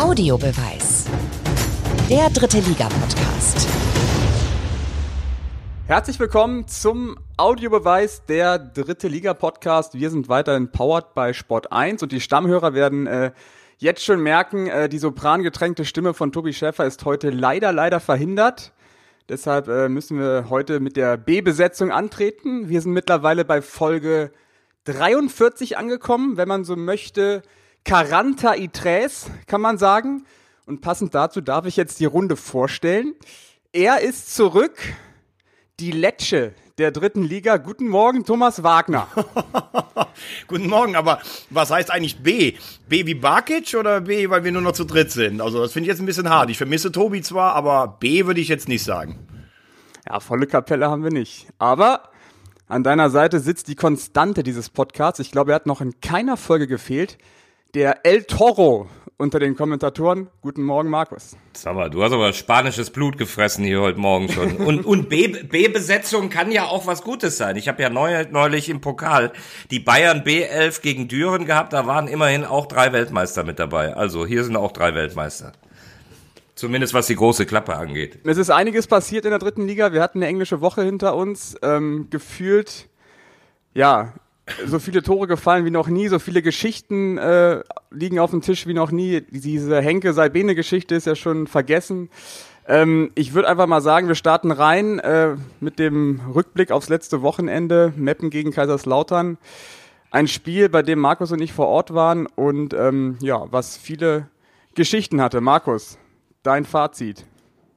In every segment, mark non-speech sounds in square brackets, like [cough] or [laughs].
Audiobeweis. Der dritte Liga-Podcast. Herzlich willkommen zum Audiobeweis der dritte Liga-Podcast. Wir sind weiterhin powered bei Sport 1 und die Stammhörer werden äh, jetzt schon merken, äh, die soprangetränkte Stimme von Tobi Schäfer ist heute leider, leider verhindert. Deshalb äh, müssen wir heute mit der B-Besetzung antreten. Wir sind mittlerweile bei Folge 43 angekommen, wenn man so möchte. Caranta y Tres, kann man sagen. Und passend dazu darf ich jetzt die Runde vorstellen. Er ist zurück, die Lecce der dritten Liga. Guten Morgen, Thomas Wagner. [laughs] Guten Morgen, aber was heißt eigentlich B? B wie Barkic oder B, weil wir nur noch zu dritt sind? Also das finde ich jetzt ein bisschen hart. Ich vermisse Tobi zwar, aber B würde ich jetzt nicht sagen. Ja, volle Kapelle haben wir nicht. Aber an deiner Seite sitzt die Konstante dieses Podcasts. Ich glaube, er hat noch in keiner Folge gefehlt der El Toro unter den Kommentatoren. Guten Morgen, Markus. Sag mal, du hast aber spanisches Blut gefressen hier heute Morgen schon. Und, und B-Besetzung kann ja auch was Gutes sein. Ich habe ja neu, neulich im Pokal die Bayern B11 gegen Düren gehabt. Da waren immerhin auch drei Weltmeister mit dabei. Also hier sind auch drei Weltmeister. Zumindest was die große Klappe angeht. Es ist einiges passiert in der dritten Liga. Wir hatten eine englische Woche hinter uns. Ähm, gefühlt, ja, so viele Tore gefallen wie noch nie, so viele Geschichten äh, liegen auf dem Tisch wie noch nie. Diese Henke Salbene Geschichte ist ja schon vergessen. Ähm, ich würde einfach mal sagen, wir starten rein äh, mit dem Rückblick aufs letzte Wochenende, Meppen gegen Kaiserslautern. Ein Spiel, bei dem Markus und ich vor Ort waren und ähm, ja, was viele Geschichten hatte. Markus, dein Fazit.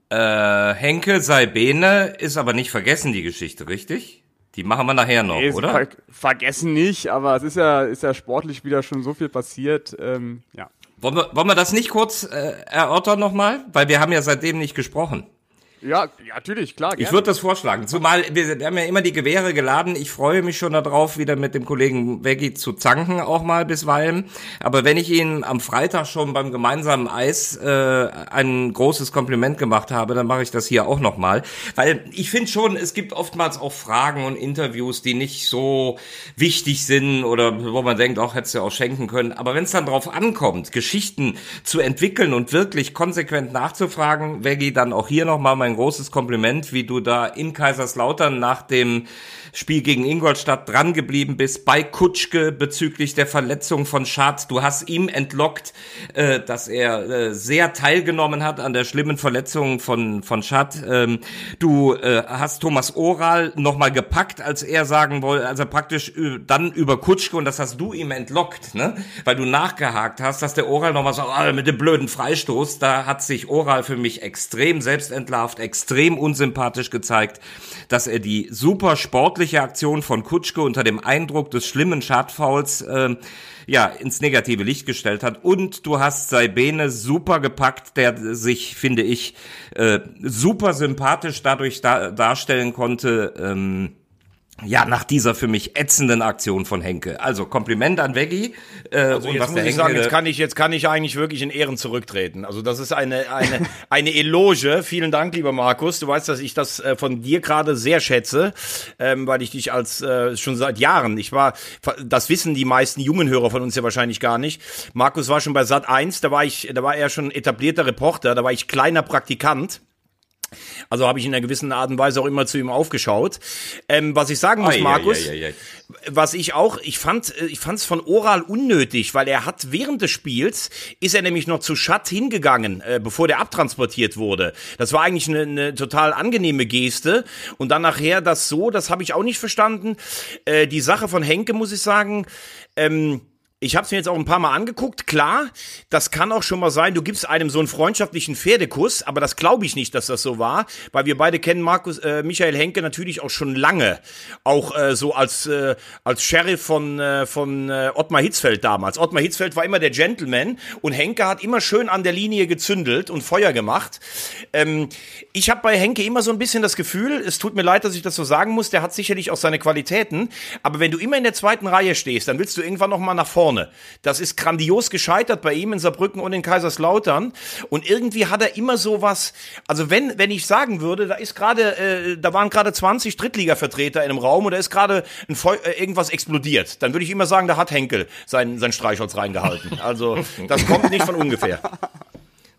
Äh, Henke Salbene ist aber nicht vergessen, die Geschichte, richtig? Die machen wir nachher noch, nee, oder? Ver vergessen nicht, aber es ist ja, ist ja sportlich wieder schon so viel passiert. Ähm, ja. Wollen wir, wollen wir das nicht kurz äh, erörtern nochmal? Weil wir haben ja seitdem nicht gesprochen. Ja, ja, natürlich, klar. Gerne. Ich würde das vorschlagen. Zumal wir, wir haben ja immer die Gewehre geladen. Ich freue mich schon darauf, wieder mit dem Kollegen Veggie zu zanken, auch mal bisweilen. Aber wenn ich Ihnen am Freitag schon beim gemeinsamen Eis äh, ein großes Kompliment gemacht habe, dann mache ich das hier auch nochmal. Weil ich finde schon, es gibt oftmals auch Fragen und Interviews, die nicht so wichtig sind oder wo man denkt, auch hättest du auch schenken können. Aber wenn es dann drauf ankommt, Geschichten zu entwickeln und wirklich konsequent nachzufragen, Veggie, dann auch hier nochmal mein ein großes Kompliment, wie du da in Kaiserslautern nach dem Spiel gegen Ingolstadt dran geblieben bist bei Kutschke bezüglich der Verletzung von Schad. Du hast ihm entlockt, äh, dass er äh, sehr teilgenommen hat an der schlimmen Verletzung von, von Schad. Ähm, du äh, hast Thomas Oral nochmal gepackt, als er sagen wollte, also praktisch dann über Kutschke und das hast du ihm entlockt, ne? Weil du nachgehakt hast, dass der Oral nochmal sagt, oh, mit dem blöden Freistoß, da hat sich Oral für mich extrem selbstentlarvt, extrem unsympathisch gezeigt, dass er die super sportliche Aktion von Kutschke unter dem Eindruck des schlimmen Schadfouls äh, ja, ins negative Licht gestellt hat. Und du hast Saibene super gepackt, der sich, finde ich, äh, super sympathisch dadurch da darstellen konnte. Ähm, ja, nach dieser für mich ätzenden Aktion von Henke. Also Kompliment an Veggie. Äh, also und jetzt was muss der ich Henke sagen, jetzt kann ich, jetzt kann ich eigentlich wirklich in Ehren zurücktreten. Also das ist eine, eine, [laughs] eine Eloge. Vielen Dank, lieber Markus. Du weißt, dass ich das äh, von dir gerade sehr schätze, ähm, weil ich dich als äh, schon seit Jahren, ich war, das wissen die meisten jungen Hörer von uns ja wahrscheinlich gar nicht. Markus war schon bei Sat 1, da war ich, da war er schon etablierter Reporter, da war ich kleiner Praktikant. Also habe ich in einer gewissen Art und Weise auch immer zu ihm aufgeschaut. Ähm, was ich sagen muss, Markus, ei, ei, ei, was ich auch, ich fand, äh, ich fand es von Oral unnötig, weil er hat während des Spiels ist er nämlich noch zu Schatt hingegangen, äh, bevor der abtransportiert wurde. Das war eigentlich eine, eine total angenehme Geste und dann nachher das so, das habe ich auch nicht verstanden. Äh, die Sache von Henke muss ich sagen. Ähm, ich habe es mir jetzt auch ein paar Mal angeguckt. Klar, das kann auch schon mal sein, du gibst einem so einen freundschaftlichen Pferdekuss, aber das glaube ich nicht, dass das so war, weil wir beide kennen Markus äh, Michael Henke natürlich auch schon lange, auch äh, so als äh, als Sheriff von äh, von äh, Ottmar Hitzfeld damals. Ottmar Hitzfeld war immer der Gentleman und Henke hat immer schön an der Linie gezündelt und Feuer gemacht. Ähm, ich habe bei Henke immer so ein bisschen das Gefühl, es tut mir leid, dass ich das so sagen muss, der hat sicherlich auch seine Qualitäten, aber wenn du immer in der zweiten Reihe stehst, dann willst du irgendwann noch mal nach vorne vorne. Das ist grandios gescheitert bei ihm in Saarbrücken und in Kaiserslautern. Und irgendwie hat er immer so was, also wenn, wenn ich sagen würde, da ist gerade, äh, da waren gerade 20 Drittliga-Vertreter in einem Raum und da ist gerade äh, irgendwas explodiert, dann würde ich immer sagen, da hat Henkel sein, sein Streichholz reingehalten. Also das kommt nicht von ungefähr.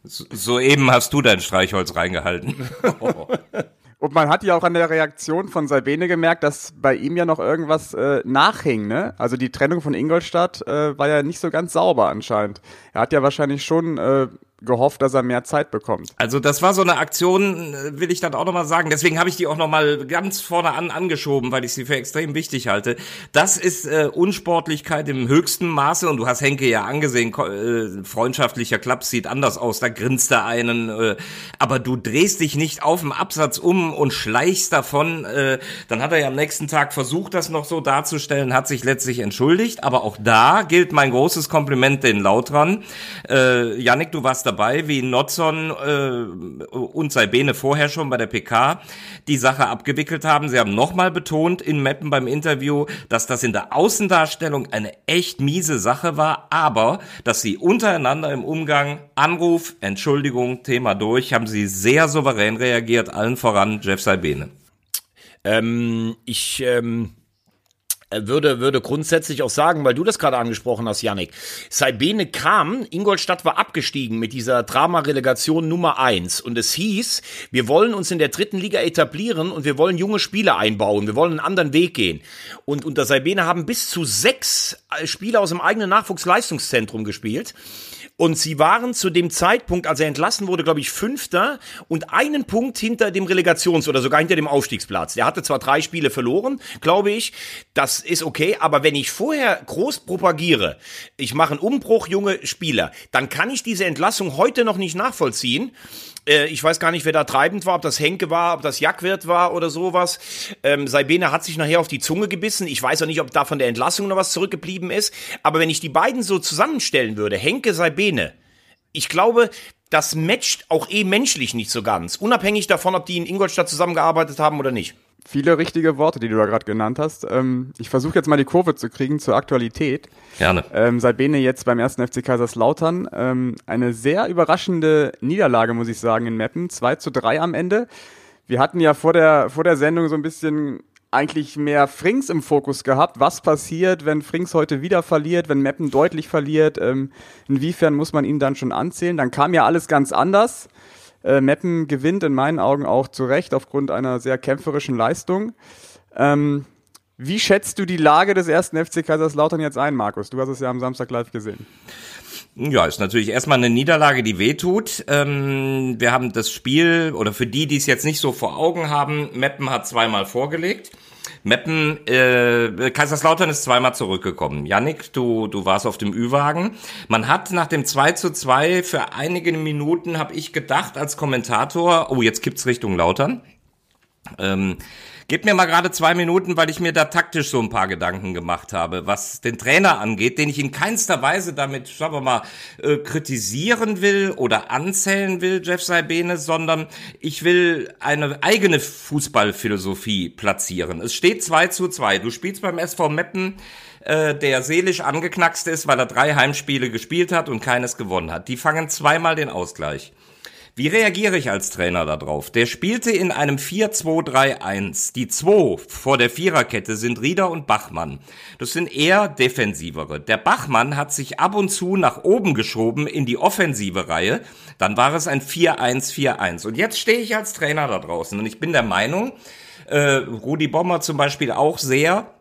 Soeben hast du dein Streichholz reingehalten. [laughs] Und man hat ja auch an der Reaktion von Salbene gemerkt, dass bei ihm ja noch irgendwas äh, nachhing, ne? Also die Trennung von Ingolstadt äh, war ja nicht so ganz sauber anscheinend. Er hat ja wahrscheinlich schon äh, gehofft, dass er mehr Zeit bekommt. Also das war so eine Aktion, äh, will ich dann auch nochmal sagen. Deswegen habe ich die auch nochmal ganz vorne an angeschoben, weil ich sie für extrem wichtig halte. Das ist äh, Unsportlichkeit im höchsten Maße und du hast Henke ja angesehen, äh, freundschaftlicher Klapp sieht anders aus, da grinst er einen, äh, aber du drehst dich nicht auf dem Absatz um und schleichst davon. Äh, dann hat er ja am nächsten Tag versucht, das noch so darzustellen, hat sich letztlich entschuldigt, aber auch da gilt mein großes Kompliment den Lautran. Äh, Yannick, du warst dabei, wie Notson äh, und Saibene vorher schon bei der PK die Sache abgewickelt haben. Sie haben nochmal betont in Meppen beim Interview, dass das in der Außendarstellung eine echt miese Sache war, aber dass sie untereinander im Umgang Anruf, Entschuldigung, Thema durch, haben sie sehr souverän reagiert, allen voran Jeff Saibene. Ähm, ich ähm äh, würde, würde grundsätzlich auch sagen, weil du das gerade angesprochen hast, Yannick. Saibene kam, Ingolstadt war abgestiegen mit dieser Drama-Relegation Nummer eins Und es hieß, wir wollen uns in der dritten Liga etablieren und wir wollen junge Spieler einbauen. Wir wollen einen anderen Weg gehen. Und unter Saibene haben bis zu sechs äh, Spieler aus dem eigenen Nachwuchsleistungszentrum gespielt. Und sie waren zu dem Zeitpunkt, als er entlassen wurde, glaube ich, Fünfter und einen Punkt hinter dem Relegations- oder sogar hinter dem Aufstiegsplatz. Der hatte zwar drei Spiele verloren, glaube ich. Das ist okay, aber wenn ich vorher groß propagiere, ich mache einen Umbruch, junge Spieler, dann kann ich diese Entlassung heute noch nicht nachvollziehen. Äh, ich weiß gar nicht, wer da treibend war, ob das Henke war, ob das Jackwert war oder sowas. Ähm, Saibene hat sich nachher auf die Zunge gebissen. Ich weiß auch nicht, ob da von der Entlassung noch was zurückgeblieben ist. Aber wenn ich die beiden so zusammenstellen würde, Henke, Saibene, ich glaube, das matcht auch eh menschlich nicht so ganz. Unabhängig davon, ob die in Ingolstadt zusammengearbeitet haben oder nicht. Viele richtige Worte, die du da gerade genannt hast. Ähm, ich versuche jetzt mal die Kurve zu kriegen zur Aktualität. Gerne. Ähm, Salbene jetzt beim ersten FC Kaiserslautern. Ähm, eine sehr überraschende Niederlage, muss ich sagen, in Meppen. 2 zu 3 am Ende. Wir hatten ja vor der, vor der Sendung so ein bisschen eigentlich mehr Frings im Fokus gehabt. Was passiert, wenn Frings heute wieder verliert, wenn Meppen deutlich verliert? Ähm, inwiefern muss man ihn dann schon anzählen? Dann kam ja alles ganz anders. Äh, Meppen gewinnt in meinen Augen auch zu Recht aufgrund einer sehr kämpferischen Leistung. Ähm, wie schätzt du die Lage des ersten FC Kaiserslautern jetzt ein, Markus? Du hast es ja am Samstag live gesehen. Ja, ist natürlich erstmal eine Niederlage, die wehtut. Ähm, wir haben das Spiel, oder für die, die es jetzt nicht so vor Augen haben, Meppen hat zweimal vorgelegt. Meppen, äh, Kaiserslautern ist zweimal zurückgekommen. Yannick, du, du warst auf dem Ü-Wagen. Man hat nach dem 2 zu 2 für einige Minuten, habe ich gedacht als Kommentator, oh, jetzt kippt's Richtung Lautern. Ähm, Gib mir mal gerade zwei Minuten, weil ich mir da taktisch so ein paar Gedanken gemacht habe, was den Trainer angeht, den ich in keinster Weise damit, sagen wir mal, äh, kritisieren will oder anzählen will, Jeff Saibene, sondern ich will eine eigene Fußballphilosophie platzieren. Es steht 2 zu 2. Du spielst beim SV Meppen äh, der seelisch angeknackst ist, weil er drei Heimspiele gespielt hat und keines gewonnen hat. Die fangen zweimal den Ausgleich. Wie reagiere ich als Trainer darauf? Der spielte in einem 4-2-3-1. Die zwei vor der Viererkette sind Rieder und Bachmann. Das sind eher defensivere. Der Bachmann hat sich ab und zu nach oben geschoben in die offensive Reihe. Dann war es ein 4-1-4-1. Und jetzt stehe ich als Trainer da draußen und ich bin der Meinung, äh, Rudi Bommer zum Beispiel auch sehr,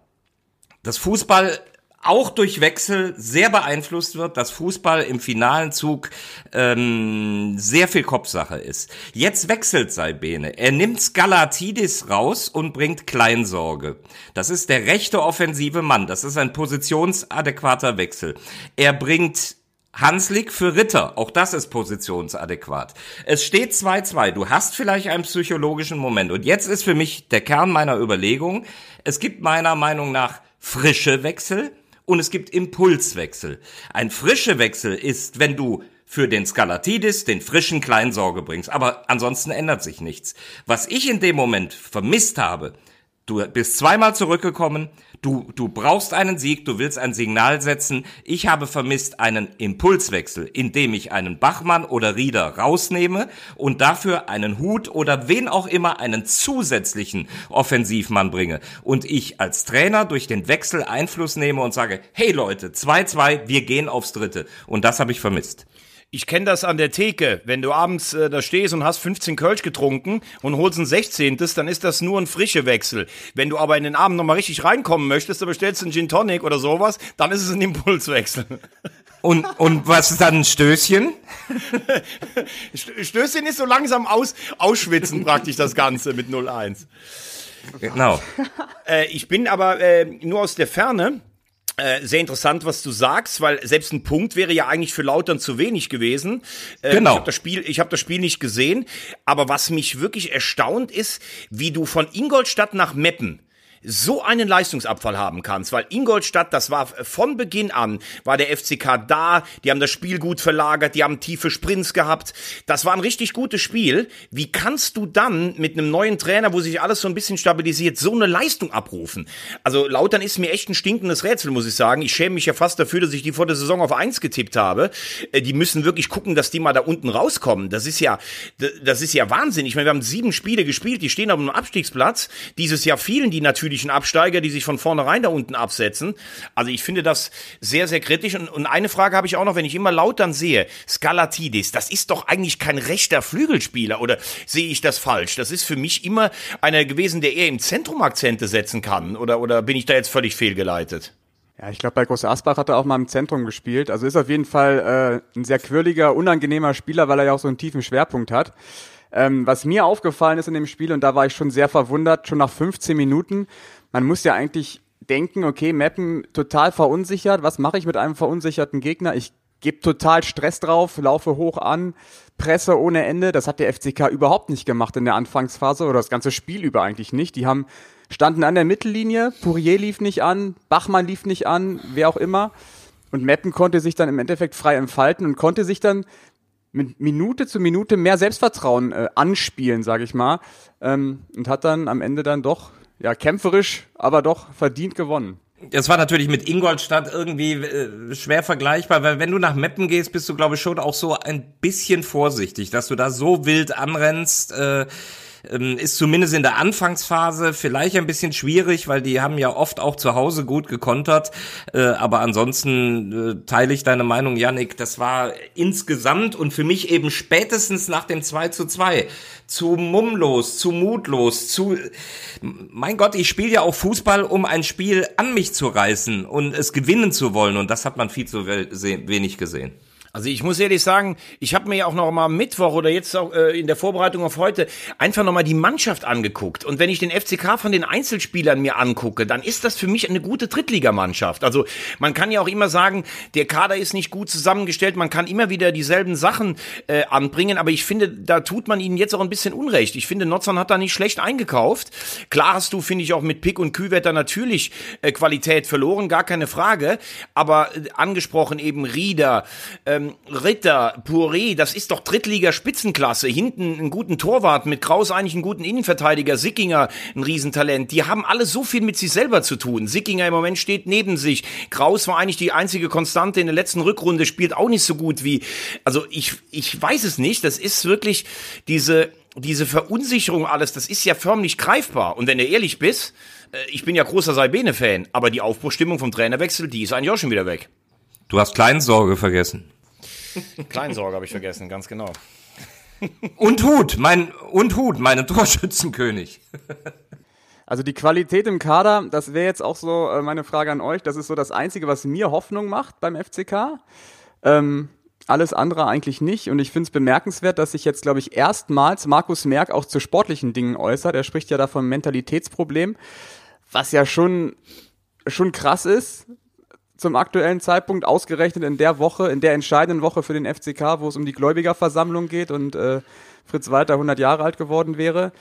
dass Fußball auch durch Wechsel sehr beeinflusst wird, dass Fußball im finalen Zug ähm, sehr viel Kopfsache ist. Jetzt wechselt Salbene. Er nimmt Skalatidis raus und bringt Kleinsorge. Das ist der rechte offensive Mann. Das ist ein positionsadäquater Wechsel. Er bringt Hanslik für Ritter, auch das ist positionsadäquat. Es steht 2-2. Du hast vielleicht einen psychologischen Moment. Und jetzt ist für mich der Kern meiner Überlegung, es gibt meiner Meinung nach frische Wechsel, und es gibt Impulswechsel. Ein frischer Wechsel ist, wenn du für den Skalatidis den frischen Kleinsorge bringst. Aber ansonsten ändert sich nichts. Was ich in dem Moment vermisst habe, du bist zweimal zurückgekommen, Du, du brauchst einen Sieg, du willst ein Signal setzen. Ich habe vermisst einen Impulswechsel, indem ich einen Bachmann oder Rieder rausnehme und dafür einen Hut oder wen auch immer einen zusätzlichen Offensivmann bringe. Und ich als Trainer durch den Wechsel Einfluss nehme und sage, hey Leute, 2-2, wir gehen aufs Dritte. Und das habe ich vermisst. Ich kenne das an der Theke. Wenn du abends äh, da stehst und hast 15 Kölsch getrunken und holst ein 16. dann ist das nur ein frische Wechsel. Wenn du aber in den Abend nochmal richtig reinkommen möchtest, dann bestellst du einen Gin Tonic oder sowas, dann ist es ein Impulswechsel. Und, und was ist dann ein Stößchen? [laughs] Stößchen ist so langsam aus, ausschwitzen praktisch das Ganze mit 01. Genau. Äh, ich bin aber äh, nur aus der Ferne äh, sehr interessant, was du sagst, weil selbst ein Punkt wäre ja eigentlich für Lautern zu wenig gewesen. Äh, genau. Ich habe das Spiel, ich habe das Spiel nicht gesehen, aber was mich wirklich erstaunt ist, wie du von Ingolstadt nach Meppen so einen Leistungsabfall haben kannst, weil Ingolstadt, das war von Beginn an, war der FCK da, die haben das Spiel gut verlagert, die haben tiefe Sprints gehabt, das war ein richtig gutes Spiel. Wie kannst du dann mit einem neuen Trainer, wo sich alles so ein bisschen stabilisiert, so eine Leistung abrufen? Also Lautern ist mir echt ein stinkendes Rätsel, muss ich sagen. Ich schäme mich ja fast dafür, dass ich die vor der Saison auf eins getippt habe. Äh, die müssen wirklich gucken, dass die mal da unten rauskommen. Das ist ja, das ist ja Wahnsinn. Ich meine, wir haben sieben Spiele gespielt, die stehen auf einem Abstiegsplatz. Dieses Jahr fielen die natürlich natürlichen Absteiger, die sich von vornherein da unten absetzen. Also ich finde das sehr, sehr kritisch. Und, und eine Frage habe ich auch noch, wenn ich immer laut dann sehe, Skalatidis, das ist doch eigentlich kein rechter Flügelspieler oder sehe ich das falsch? Das ist für mich immer einer gewesen, der eher im Zentrum Akzente setzen kann. Oder, oder bin ich da jetzt völlig fehlgeleitet? Ja, ich glaube, bei Groß Asbach hat er auch mal im Zentrum gespielt. Also ist auf jeden Fall äh, ein sehr quirliger, unangenehmer Spieler, weil er ja auch so einen tiefen Schwerpunkt hat. Ähm, was mir aufgefallen ist in dem Spiel, und da war ich schon sehr verwundert, schon nach 15 Minuten, man muss ja eigentlich denken, okay, Mappen total verunsichert, was mache ich mit einem verunsicherten Gegner? Ich gebe total Stress drauf, laufe hoch an, Presse ohne Ende. Das hat der FCK überhaupt nicht gemacht in der Anfangsphase oder das ganze Spiel über eigentlich nicht. Die haben standen an der Mittellinie, Pourier lief nicht an, Bachmann lief nicht an, wer auch immer. Und Meppen konnte sich dann im Endeffekt frei entfalten und konnte sich dann mit Minute zu Minute mehr Selbstvertrauen äh, anspielen, sage ich mal, ähm, und hat dann am Ende dann doch ja kämpferisch, aber doch verdient gewonnen. Das war natürlich mit Ingolstadt irgendwie äh, schwer vergleichbar, weil wenn du nach Meppen gehst, bist du glaube ich schon auch so ein bisschen vorsichtig, dass du da so wild anrennst. Äh, ähm, ist zumindest in der Anfangsphase vielleicht ein bisschen schwierig, weil die haben ja oft auch zu Hause gut gekontert. Äh, aber ansonsten äh, teile ich deine Meinung, Yannick. Das war insgesamt und für mich eben spätestens nach dem 2 zu 2 zu mummlos, zu mutlos, zu mein Gott, ich spiele ja auch Fußball, um ein Spiel an mich zu reißen und es gewinnen zu wollen. Und das hat man viel zu wenig gesehen. Also ich muss ehrlich sagen, ich habe mir ja auch noch mal Mittwoch oder jetzt auch äh, in der Vorbereitung auf heute einfach noch mal die Mannschaft angeguckt. Und wenn ich den FCK von den Einzelspielern mir angucke, dann ist das für mich eine gute Drittligamannschaft. Also man kann ja auch immer sagen, der Kader ist nicht gut zusammengestellt, man kann immer wieder dieselben Sachen äh, anbringen, aber ich finde, da tut man ihnen jetzt auch ein bisschen Unrecht. Ich finde, Notzern hat da nicht schlecht eingekauft. Klar hast du, finde ich, auch mit Pick und Kühlwetter natürlich äh, Qualität verloren, gar keine Frage. Aber äh, angesprochen eben Rieder, ähm, ähm, Ritter, Puré, das ist doch Drittliga-Spitzenklasse. Hinten einen guten Torwart, mit Kraus eigentlich einen guten Innenverteidiger, Sickinger ein Riesentalent. Die haben alle so viel mit sich selber zu tun. Sickinger im Moment steht neben sich. Kraus war eigentlich die einzige Konstante in der letzten Rückrunde, spielt auch nicht so gut wie, also ich, ich weiß es nicht. Das ist wirklich diese, diese Verunsicherung alles, das ist ja förmlich greifbar. Und wenn du ehrlich bist, äh, ich bin ja großer Saibene-Fan, aber die Aufbruchstimmung vom Trainerwechsel, die ist eigentlich auch schon wieder weg. Du hast Kleinsorge vergessen. Kleinsorge habe ich vergessen, ganz genau. Und Hut, mein und Hut, meine Torschützenkönig. Also die Qualität im Kader, das wäre jetzt auch so äh, meine Frage an euch. Das ist so das Einzige, was mir Hoffnung macht beim FCK. Ähm, alles andere eigentlich nicht. Und ich finde es bemerkenswert, dass sich jetzt, glaube ich, erstmals Markus Merck auch zu sportlichen Dingen äußert. Er spricht ja da vom Mentalitätsproblem, was ja schon, schon krass ist, zum aktuellen Zeitpunkt, ausgerechnet in der Woche, in der entscheidenden Woche für den FCK, wo es um die Gläubigerversammlung geht und äh, Fritz Walter 100 Jahre alt geworden wäre.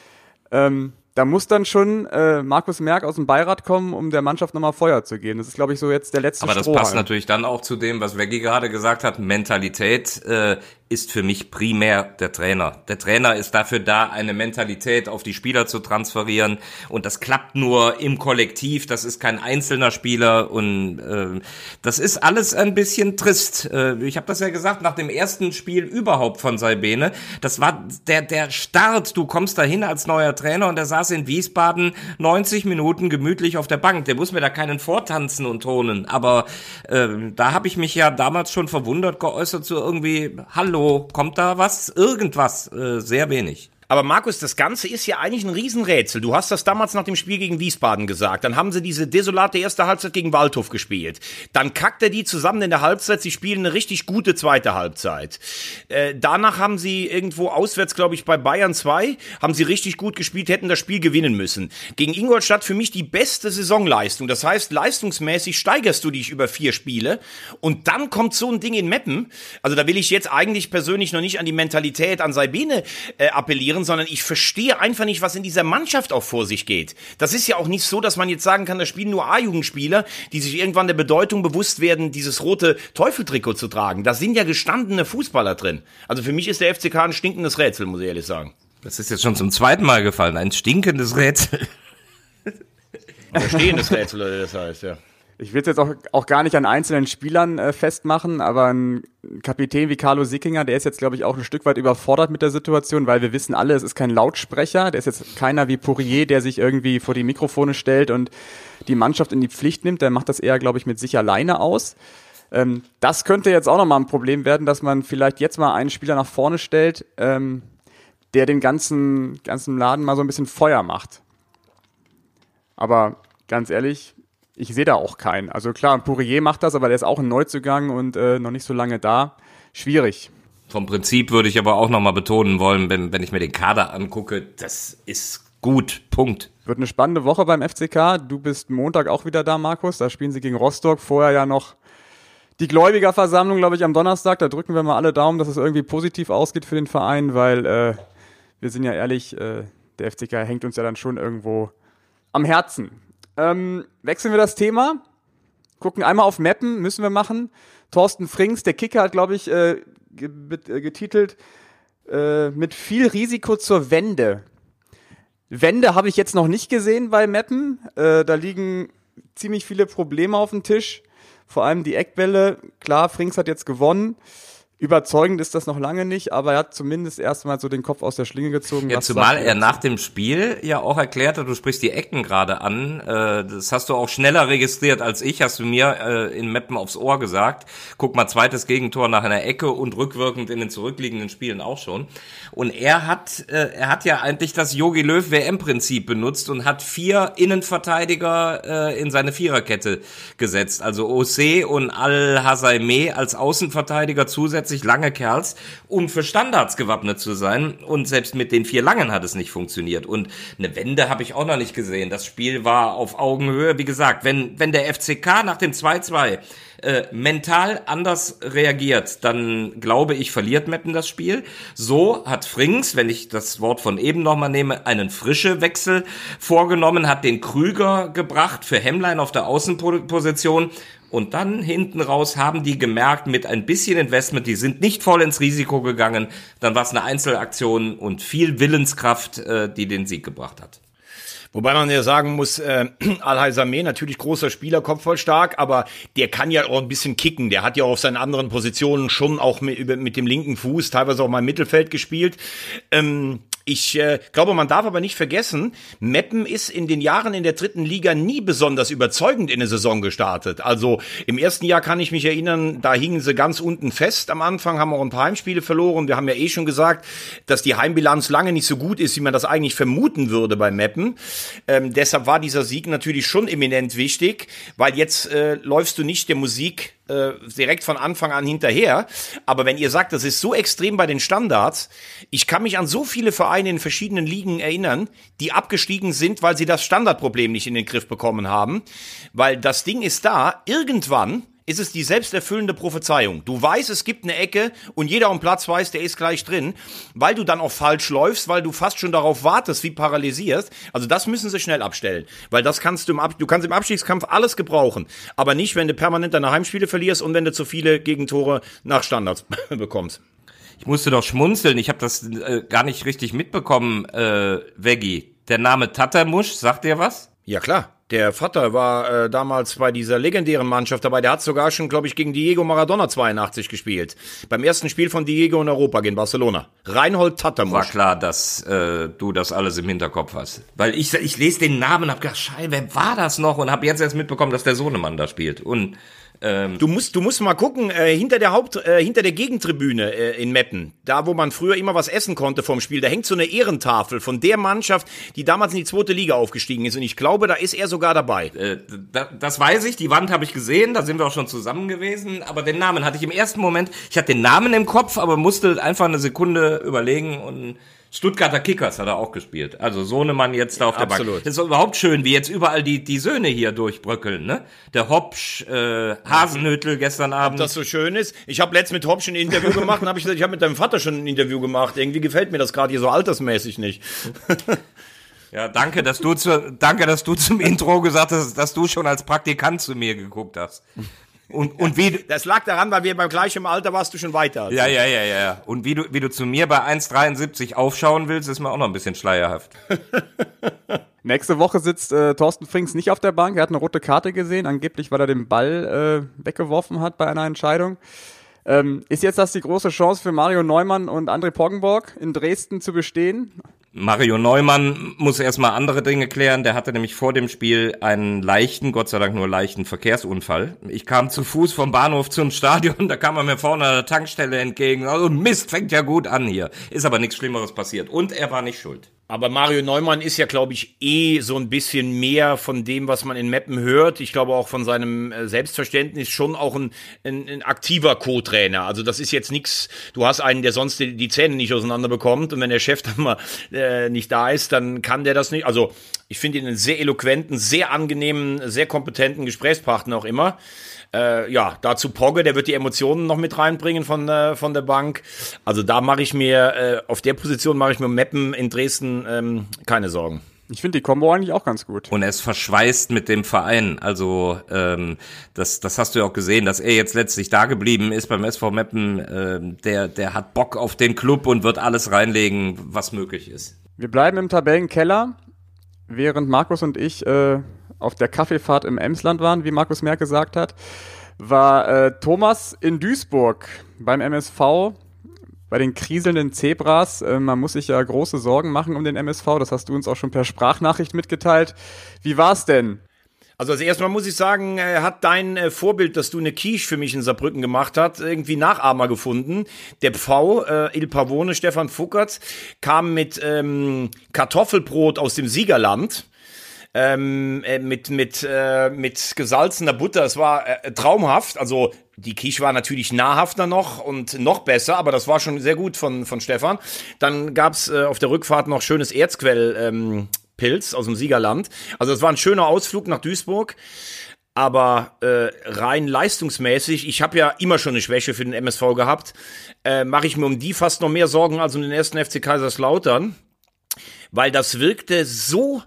Ähm, da muss dann schon äh, Markus Merck aus dem Beirat kommen, um der Mannschaft nochmal Feuer zu geben. Das ist, glaube ich, so jetzt der letzte Aber das passt natürlich dann auch zu dem, was Veggie gerade gesagt hat. Mentalität äh, ist für mich primär der Trainer. Der Trainer ist dafür da, eine Mentalität auf die Spieler zu transferieren. Und das klappt nur im Kollektiv. Das ist kein einzelner Spieler. Und äh, das ist alles ein bisschen trist. Äh, ich habe das ja gesagt, nach dem ersten Spiel überhaupt von Saibene. Das war der, der Start. Du kommst dahin als neuer Trainer und sah saß in Wiesbaden 90 Minuten gemütlich auf der Bank. Der muss mir da keinen vortanzen und tonen. Aber äh, da habe ich mich ja damals schon verwundert geäußert zu so irgendwie, hallo, kommt da was? Irgendwas, äh, sehr wenig. Aber Markus, das Ganze ist ja eigentlich ein Riesenrätsel. Du hast das damals nach dem Spiel gegen Wiesbaden gesagt. Dann haben sie diese desolate erste Halbzeit gegen Waldhof gespielt. Dann kackt er die zusammen in der Halbzeit. Sie spielen eine richtig gute zweite Halbzeit. Äh, danach haben sie irgendwo auswärts, glaube ich, bei Bayern 2, haben sie richtig gut gespielt, hätten das Spiel gewinnen müssen. Gegen Ingolstadt für mich die beste Saisonleistung. Das heißt, leistungsmäßig steigerst du dich über vier Spiele. Und dann kommt so ein Ding in Meppen. Also da will ich jetzt eigentlich persönlich noch nicht an die Mentalität an Saibene äh, appellieren anderen, sondern ich verstehe einfach nicht, was in dieser Mannschaft auch vor sich geht. Das ist ja auch nicht so, dass man jetzt sagen kann, da spielen nur A-Jugendspieler, die sich irgendwann der Bedeutung bewusst werden, dieses rote Teufeltrikot zu tragen. Da sind ja gestandene Fußballer drin. Also für mich ist der FCK ein stinkendes Rätsel, muss ich ehrlich sagen. Das ist jetzt schon zum zweiten Mal gefallen, ein stinkendes Rätsel. Ein stehendes Rätsel, oder das heißt, ja. Ich will es jetzt auch, auch gar nicht an einzelnen Spielern äh, festmachen, aber ein Kapitän wie Carlo Sickinger, der ist jetzt, glaube ich, auch ein Stück weit überfordert mit der Situation, weil wir wissen alle, es ist kein Lautsprecher, der ist jetzt keiner wie Poirier, der sich irgendwie vor die Mikrofone stellt und die Mannschaft in die Pflicht nimmt, der macht das eher, glaube ich, mit sich alleine aus. Ähm, das könnte jetzt auch nochmal ein Problem werden, dass man vielleicht jetzt mal einen Spieler nach vorne stellt, ähm, der den ganzen, ganzen Laden mal so ein bisschen Feuer macht. Aber ganz ehrlich, ich sehe da auch keinen. Also klar, Pourier macht das, aber der ist auch ein Neuzugang und äh, noch nicht so lange da. Schwierig. Vom Prinzip würde ich aber auch nochmal betonen wollen, wenn, wenn ich mir den Kader angucke, das ist gut. Punkt. Wird eine spannende Woche beim FCK. Du bist Montag auch wieder da, Markus. Da spielen sie gegen Rostock. Vorher ja noch die Gläubigerversammlung, glaube ich, am Donnerstag. Da drücken wir mal alle Daumen, dass es irgendwie positiv ausgeht für den Verein, weil äh, wir sind ja ehrlich, äh, der FCK hängt uns ja dann schon irgendwo am Herzen. Ähm, wechseln wir das Thema. Gucken einmal auf Mappen, müssen wir machen. Thorsten Frings, der Kicker, hat, glaube ich, äh, äh, getitelt äh, mit viel Risiko zur Wende. Wende habe ich jetzt noch nicht gesehen bei Mappen. Da liegen ziemlich viele Probleme auf dem Tisch. Vor allem die Eckbälle. Klar, Frings hat jetzt gewonnen. Überzeugend ist das noch lange nicht, aber er hat zumindest erstmal so den Kopf aus der Schlinge gezogen. Ja, zumal er nach dem Spiel ja auch erklärt hat, du sprichst die Ecken gerade an. Äh, das hast du auch schneller registriert als ich, hast du mir äh, in Meppen aufs Ohr gesagt. Guck mal, zweites Gegentor nach einer Ecke und rückwirkend in den zurückliegenden Spielen auch schon. Und er hat, äh, er hat ja eigentlich das Yogi Löw WM-Prinzip benutzt und hat vier Innenverteidiger in seine Viererkette gesetzt. Also Ose und Al-Hasaime als Außenverteidiger zusätzlich grundsätzlich lange Kerls, um für Standards gewappnet zu sein. Und selbst mit den vier Langen hat es nicht funktioniert. Und eine Wende habe ich auch noch nicht gesehen. Das Spiel war auf Augenhöhe. Wie gesagt, wenn, wenn der FCK nach dem 2-2 äh, mental anders reagiert, dann glaube ich, verliert Meppen das Spiel. So hat Frings, wenn ich das Wort von eben nochmal nehme, einen frische Wechsel vorgenommen, hat den Krüger gebracht für Hemmlein auf der Außenposition und dann hinten raus haben die gemerkt, mit ein bisschen Investment, die sind nicht voll ins Risiko gegangen. Dann war es eine Einzelaktion und viel Willenskraft, äh, die den Sieg gebracht hat. Wobei man ja sagen muss, äh, [clears throat] Al-Haizameh natürlich großer Spieler, kopfvoll stark, aber der kann ja auch ein bisschen kicken. Der hat ja auf seinen anderen Positionen schon auch mit, mit dem linken Fuß teilweise auch mal im Mittelfeld gespielt. Ähm, ich äh, glaube, man darf aber nicht vergessen, Meppen ist in den Jahren in der dritten Liga nie besonders überzeugend in eine Saison gestartet. Also im ersten Jahr kann ich mich erinnern, da hingen sie ganz unten fest am Anfang, haben auch ein paar Heimspiele verloren. Wir haben ja eh schon gesagt, dass die Heimbilanz lange nicht so gut ist, wie man das eigentlich vermuten würde bei Meppen. Ähm, deshalb war dieser Sieg natürlich schon eminent wichtig, weil jetzt äh, läufst du nicht der Musik äh, direkt von Anfang an hinterher. Aber wenn ihr sagt, das ist so extrem bei den Standards, ich kann mich an so viele Vereine in verschiedenen Ligen erinnern, die abgestiegen sind, weil sie das Standardproblem nicht in den Griff bekommen haben. Weil das Ding ist da, irgendwann ist es die selbsterfüllende Prophezeiung. Du weißt, es gibt eine Ecke und jeder am Platz weiß, der ist gleich drin, weil du dann auch falsch läufst, weil du fast schon darauf wartest, wie paralysierst. Also das müssen sie schnell abstellen, weil das kannst du im Ab du kannst im Abstiegskampf alles gebrauchen, aber nicht, wenn du permanent deine Heimspiele verlierst und wenn du zu viele Gegentore nach Standards [laughs] bekommst. Ich musste doch schmunzeln, ich habe das äh, gar nicht richtig mitbekommen, äh, Veggie. Der Name Tatamusch, sagt dir was? Ja klar. Der Vater war äh, damals bei dieser legendären Mannschaft dabei. Der hat sogar schon, glaube ich, gegen Diego Maradona 82 gespielt. Beim ersten Spiel von Diego in Europa gegen Barcelona. Reinhold Tattermusch. War klar, dass äh, du das alles im Hinterkopf hast. Weil ich, ich lese den Namen und hab gedacht, Scheiße, wer war das noch? Und habe jetzt erst mitbekommen, dass der Sohnemann da spielt. Und ähm, du musst, du musst mal gucken, äh, hinter der Haupt, äh, hinter der Gegentribüne äh, in Meppen, da wo man früher immer was essen konnte vom Spiel, da hängt so eine Ehrentafel von der Mannschaft, die damals in die zweite Liga aufgestiegen ist. Und ich glaube, da ist er sogar dabei. Äh, da, das weiß ich, die Wand habe ich gesehen, da sind wir auch schon zusammen gewesen. Aber den Namen hatte ich im ersten Moment, ich hatte den Namen im Kopf, aber musste einfach eine Sekunde überlegen und Stuttgarter Kickers hat er auch gespielt. Also Sohnemann jetzt da auf der Absolut. Bank. Das ist überhaupt schön, wie jetzt überall die, die Söhne hier durchbröckeln, ne? Der Hopsch, äh, Hasenhüttel gestern Abend. Ob das so schön ist. Ich habe letztens mit Hopsch ein Interview gemacht und habe ich gesagt, ich habe mit deinem Vater schon ein Interview gemacht. Irgendwie gefällt mir das gerade hier so altersmäßig nicht. [laughs] Ja, danke, dass du zu, danke, dass du zum Intro gesagt hast, dass du schon als Praktikant zu mir geguckt hast. Und, und wie das lag daran, weil wir beim gleichen Alter warst du schon weiter. Ja, ja, ja, ja. Und wie du, wie du zu mir bei 1,73 aufschauen willst, ist mir auch noch ein bisschen schleierhaft. [laughs] Nächste Woche sitzt äh, Thorsten Frings nicht auf der Bank. Er hat eine rote Karte gesehen, angeblich, weil er den Ball äh, weggeworfen hat bei einer Entscheidung. Ähm, ist jetzt das die große Chance für Mario Neumann und André Poggenborg in Dresden zu bestehen? Mario Neumann muss erstmal andere Dinge klären. Der hatte nämlich vor dem Spiel einen leichten, Gott sei Dank nur leichten Verkehrsunfall. Ich kam zu Fuß vom Bahnhof zum Stadion, [laughs] da kam er mir vorne an der Tankstelle entgegen. Also Mist, fängt ja gut an hier. Ist aber nichts Schlimmeres passiert. Und er war nicht schuld. Aber Mario Neumann ist ja, glaube ich, eh so ein bisschen mehr von dem, was man in Meppen hört. Ich glaube auch von seinem äh, Selbstverständnis schon auch ein, ein, ein aktiver Co-Trainer. Also das ist jetzt nichts, du hast einen, der sonst die, Zähne nicht auseinander bekommt und wenn der Chef [laughs] dann mal äh, nicht da ist, dann kann der das nicht. Also ich finde ihn einen sehr eloquenten, sehr angenehmen, sehr kompetenten Gesprächspartner auch immer. Äh, ja, dazu Pogge, der wird die Emotionen noch mit reinbringen von, äh, von der Bank. Also da mache ich mir, äh, auf der Position mache ich mir Meppen in Dresden ähm, keine Sorgen. Ich finde die Combo eigentlich auch ganz gut. Und er ist verschweißt mit dem Verein. Also ähm, das, das hast du ja auch gesehen, dass er jetzt letztlich da geblieben ist beim SV Meppen. Ähm, der, der hat Bock auf den Club und wird alles reinlegen, was möglich ist. Wir bleiben im Tabellenkeller, während Markus und ich äh, auf der Kaffeefahrt im Emsland waren, wie Markus Merck gesagt hat, war äh, Thomas in Duisburg beim MSV bei den kriselnden Zebras. Äh, man muss sich ja große Sorgen machen um den MSV. Das hast du uns auch schon per Sprachnachricht mitgeteilt. Wie war's denn? Also als erstmal muss ich sagen, äh, hat dein äh, Vorbild, dass du eine Quiche für mich in Saarbrücken gemacht hast, irgendwie Nachahmer gefunden. Der Pfau, äh, Il Pavone, Stefan Fuckert, kam mit ähm, Kartoffelbrot aus dem Siegerland ähm, äh, mit, mit, äh, mit gesalzener Butter. Es war äh, traumhaft. Also die Quiche war natürlich nahrhafter noch und noch besser, aber das war schon sehr gut von, von Stefan. Dann gab's äh, auf der Rückfahrt noch schönes Erzquell. Ähm, aus dem Siegerland. Also es war ein schöner Ausflug nach Duisburg. Aber äh, rein leistungsmäßig, ich habe ja immer schon eine Schwäche für den MSV gehabt, äh, mache ich mir um die fast noch mehr Sorgen als um den ersten FC Kaiserslautern, weil das wirkte so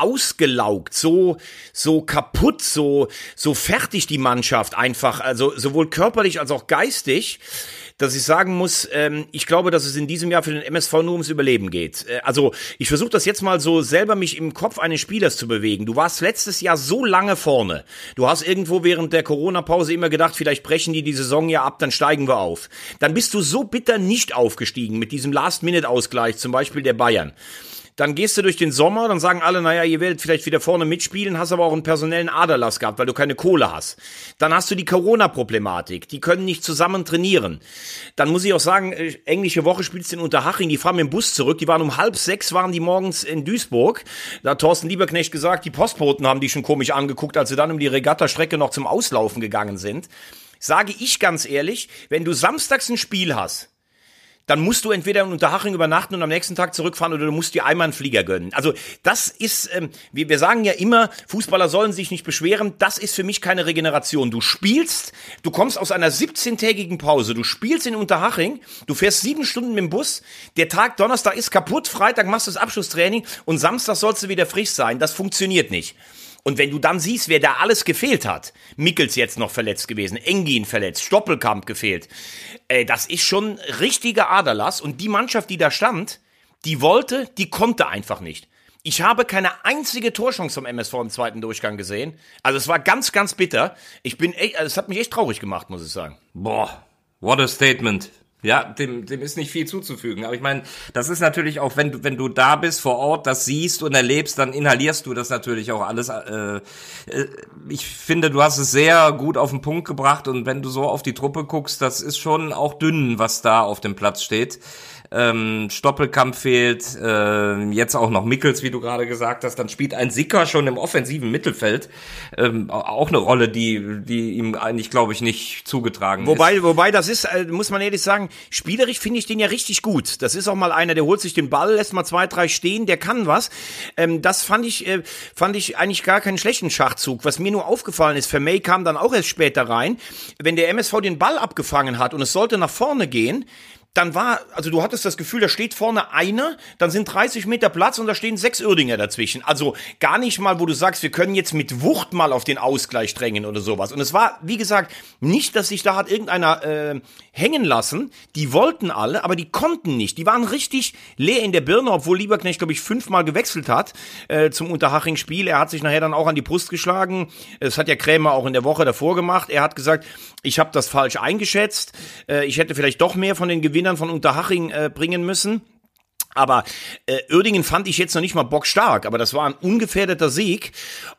ausgelaugt, so, so kaputt, so, so fertig die Mannschaft einfach, also sowohl körperlich als auch geistig, dass ich sagen muss, ähm, ich glaube, dass es in diesem Jahr für den MSV nur ums Überleben geht. Äh, also ich versuche das jetzt mal so selber mich im Kopf eines Spielers zu bewegen. Du warst letztes Jahr so lange vorne. Du hast irgendwo während der Corona-Pause immer gedacht, vielleicht brechen die die Saison ja ab, dann steigen wir auf. Dann bist du so bitter nicht aufgestiegen mit diesem Last-Minute-Ausgleich, zum Beispiel der Bayern. Dann gehst du durch den Sommer, dann sagen alle, naja, ihr werdet vielleicht wieder vorne mitspielen, hast aber auch einen personellen Aderlass gehabt, weil du keine Kohle hast. Dann hast du die Corona-Problematik, die können nicht zusammen trainieren. Dann muss ich auch sagen, äh, englische Woche spielst du in Unterhaching, die fahren mit dem Bus zurück, die waren um halb sechs, waren die morgens in Duisburg. Da hat Thorsten Lieberknecht gesagt, die Postboten haben die schon komisch angeguckt, als sie dann um die Regattastrecke noch zum Auslaufen gegangen sind. Sage ich ganz ehrlich, wenn du samstags ein Spiel hast, dann musst du entweder in Unterhaching übernachten und am nächsten Tag zurückfahren oder du musst dir einmal einen Flieger gönnen. Also das ist, ähm, wir, wir sagen ja immer, Fußballer sollen sich nicht beschweren. Das ist für mich keine Regeneration. Du spielst, du kommst aus einer 17-tägigen Pause, du spielst in Unterhaching, du fährst sieben Stunden mit dem Bus, der Tag Donnerstag ist kaputt, Freitag machst du das Abschlusstraining und Samstag sollst du wieder frisch sein. Das funktioniert nicht. Und wenn du dann siehst, wer da alles gefehlt hat, Mickels jetzt noch verletzt gewesen, Engin verletzt, Stoppelkamp gefehlt, äh, das ist schon richtiger Aderlass. Und die Mannschaft, die da stand, die wollte, die konnte einfach nicht. Ich habe keine einzige Torchance vom MSV im zweiten Durchgang gesehen. Also es war ganz, ganz bitter. Ich bin echt, also es hat mich echt traurig gemacht, muss ich sagen. Boah, what a statement. Ja, dem, dem ist nicht viel zuzufügen. Aber ich meine, das ist natürlich auch, wenn du, wenn du da bist vor Ort, das siehst und erlebst, dann inhalierst du das natürlich auch alles. Äh, äh, ich finde, du hast es sehr gut auf den Punkt gebracht und wenn du so auf die Truppe guckst, das ist schon auch dünn, was da auf dem Platz steht ähm, Stoppelkamp fehlt, äh, jetzt auch noch Mickels, wie du gerade gesagt hast, dann spielt ein Sicker schon im offensiven Mittelfeld ähm, auch eine Rolle, die, die ihm eigentlich, glaube ich, nicht zugetragen wobei, ist. Wobei, das ist, äh, muss man ehrlich sagen, spielerisch finde ich den ja richtig gut. Das ist auch mal einer, der holt sich den Ball, lässt mal zwei, drei stehen, der kann was. Ähm, das fand ich, äh, fand ich eigentlich gar keinen schlechten Schachzug. Was mir nur aufgefallen ist, Vermey kam dann auch erst später rein. Wenn der MSV den Ball abgefangen hat und es sollte nach vorne gehen, dann war, also du hattest das Gefühl, da steht vorne einer, dann sind 30 Meter Platz und da stehen sechs Irdinger dazwischen. Also gar nicht mal, wo du sagst, wir können jetzt mit Wucht mal auf den Ausgleich drängen oder sowas. Und es war, wie gesagt, nicht, dass sich da hat irgendeiner äh, hängen lassen. Die wollten alle, aber die konnten nicht. Die waren richtig leer in der Birne, obwohl Lieberknecht, glaube ich, fünfmal gewechselt hat äh, zum Unterhaching-Spiel. Er hat sich nachher dann auch an die Brust geschlagen. Das hat ja Krämer auch in der Woche davor gemacht. Er hat gesagt, ich habe das falsch eingeschätzt. Äh, ich hätte vielleicht doch mehr von den Gewinnern von Unterhaching äh, bringen müssen. Aber äh, Uerdingen fand ich jetzt noch nicht mal bockstark, aber das war ein ungefährdeter Sieg.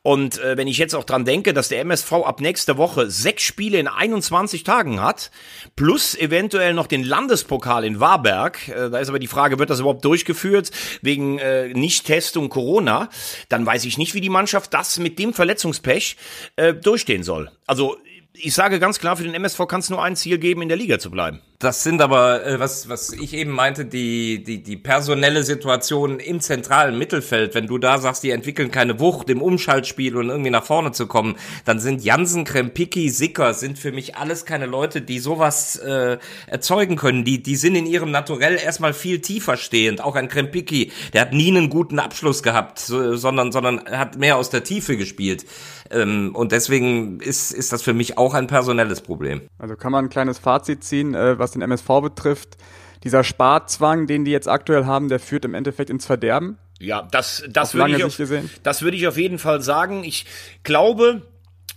Und äh, wenn ich jetzt auch dran denke, dass der MSV ab nächster Woche sechs Spiele in 21 Tagen hat, plus eventuell noch den Landespokal in Warberg, äh, da ist aber die Frage, wird das überhaupt durchgeführt wegen äh, Nicht-Testung Corona, dann weiß ich nicht, wie die Mannschaft das mit dem Verletzungspech äh, durchstehen soll. Also ich sage ganz klar, für den MSV kann es nur ein Ziel geben, in der Liga zu bleiben. Das sind aber, äh, was, was ich eben meinte, die, die, die personelle Situation im zentralen Mittelfeld. Wenn du da sagst, die entwickeln keine Wucht im Umschaltspiel und irgendwie nach vorne zu kommen, dann sind Jansen, Krempicki, Sicker, sind für mich alles keine Leute, die sowas äh, erzeugen können. Die, die sind in ihrem Naturell erstmal viel tiefer stehend. Auch ein Krempicki, der hat nie einen guten Abschluss gehabt, so, sondern, sondern hat mehr aus der Tiefe gespielt. Ähm, und deswegen ist, ist das für mich auch ein personelles Problem. Also kann man ein kleines Fazit ziehen, äh, was den MSV betrifft. Dieser Sparzwang, den die jetzt aktuell haben, der führt im Endeffekt ins Verderben. Ja, das, das würde ich, auf, das würde ich auf jeden Fall sagen. Ich glaube,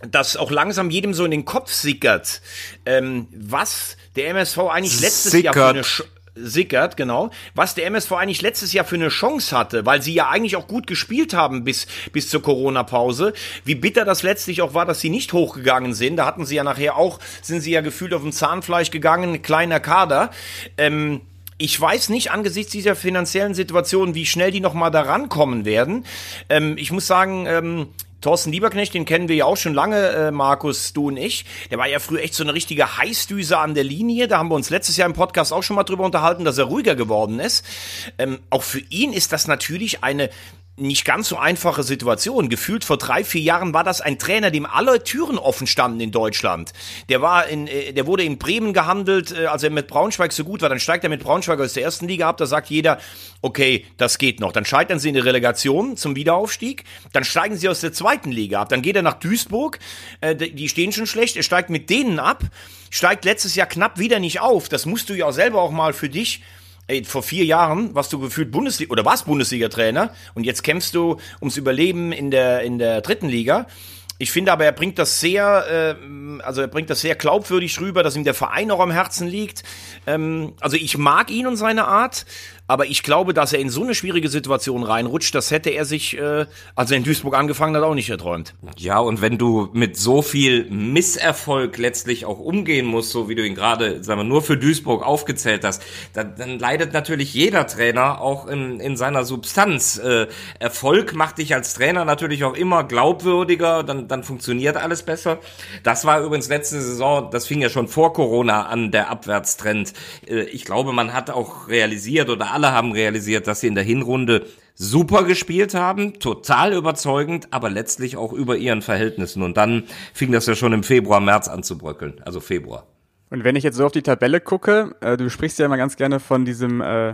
dass auch langsam jedem so in den Kopf sickert, ähm, was der MSV eigentlich letztes sickert. Jahr für eine Sickert, genau, was der MSV eigentlich letztes Jahr für eine Chance hatte, weil sie ja eigentlich auch gut gespielt haben bis, bis zur Corona-Pause. Wie bitter das letztlich auch war, dass sie nicht hochgegangen sind. Da hatten sie ja nachher auch, sind sie ja gefühlt auf dem Zahnfleisch gegangen, kleiner Kader. Ähm, ich weiß nicht angesichts dieser finanziellen Situation, wie schnell die nochmal da rankommen werden. Ähm, ich muss sagen, ähm, Thorsten Lieberknecht, den kennen wir ja auch schon lange, äh, Markus, du und ich. Der war ja früher echt so eine richtige Heißdüse an der Linie. Da haben wir uns letztes Jahr im Podcast auch schon mal drüber unterhalten, dass er ruhiger geworden ist. Ähm, auch für ihn ist das natürlich eine nicht ganz so einfache Situation. Gefühlt vor drei, vier Jahren war das ein Trainer, dem alle Türen offen standen in Deutschland. Der war in, äh, der wurde in Bremen gehandelt, äh, als er mit Braunschweig so gut war. Dann steigt er mit Braunschweig aus der ersten Liga ab. Da sagt jeder, okay, das geht noch. Dann scheitern sie in der Relegation zum Wiederaufstieg. Dann steigen sie aus der zweiten Liga ab. Dann geht er nach Duisburg. Äh, die stehen schon schlecht. Er steigt mit denen ab. Steigt letztes Jahr knapp wieder nicht auf. Das musst du ja auch selber auch mal für dich ey, vor vier Jahren warst du gefühlt Bundesliga oder warst Bundesliga-Trainer und jetzt kämpfst du ums Überleben in der, in der dritten Liga. Ich finde aber, er bringt das sehr, äh, also er bringt das sehr glaubwürdig rüber, dass ihm der Verein auch am Herzen liegt. Ähm, also ich mag ihn und seine Art. Aber ich glaube, dass er in so eine schwierige Situation reinrutscht, das hätte er sich, äh, als er in Duisburg angefangen hat, auch nicht erträumt. Ja, und wenn du mit so viel Misserfolg letztlich auch umgehen musst, so wie du ihn gerade, sagen wir, nur für Duisburg aufgezählt hast, dann, dann leidet natürlich jeder Trainer auch in, in seiner Substanz. Äh, Erfolg macht dich als Trainer natürlich auch immer glaubwürdiger, dann, dann funktioniert alles besser. Das war übrigens letzte Saison, das fing ja schon vor Corona an, der Abwärtstrend. Äh, ich glaube, man hat auch realisiert oder alle haben realisiert, dass sie in der Hinrunde super gespielt haben, total überzeugend, aber letztlich auch über ihren Verhältnissen. Und dann fing das ja schon im Februar, März an zu bröckeln, also Februar. Und wenn ich jetzt so auf die Tabelle gucke, äh, du sprichst ja immer ganz gerne von diesem äh,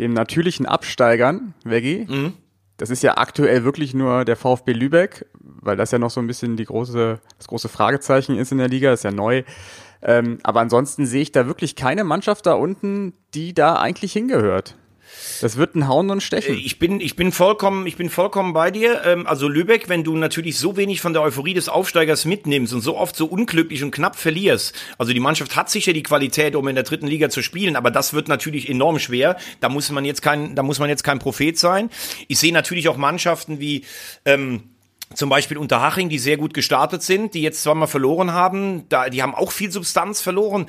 dem natürlichen Absteigern, Veggie. Mhm. Das ist ja aktuell wirklich nur der VfB Lübeck, weil das ja noch so ein bisschen die große, das große Fragezeichen ist in der Liga, ist ja neu. Ähm, aber ansonsten sehe ich da wirklich keine Mannschaft da unten, die da eigentlich hingehört. Das wird ein Hauen und Stechen. Äh, ich bin, ich bin vollkommen, ich bin vollkommen bei dir. Ähm, also Lübeck, wenn du natürlich so wenig von der Euphorie des Aufsteigers mitnimmst und so oft so unglücklich und knapp verlierst. Also die Mannschaft hat sicher die Qualität, um in der dritten Liga zu spielen, aber das wird natürlich enorm schwer. Da muss man jetzt kein, da muss man jetzt kein Prophet sein. Ich sehe natürlich auch Mannschaften wie, ähm, zum Beispiel Unterhaching, die sehr gut gestartet sind, die jetzt zweimal verloren haben, da, die haben auch viel Substanz verloren,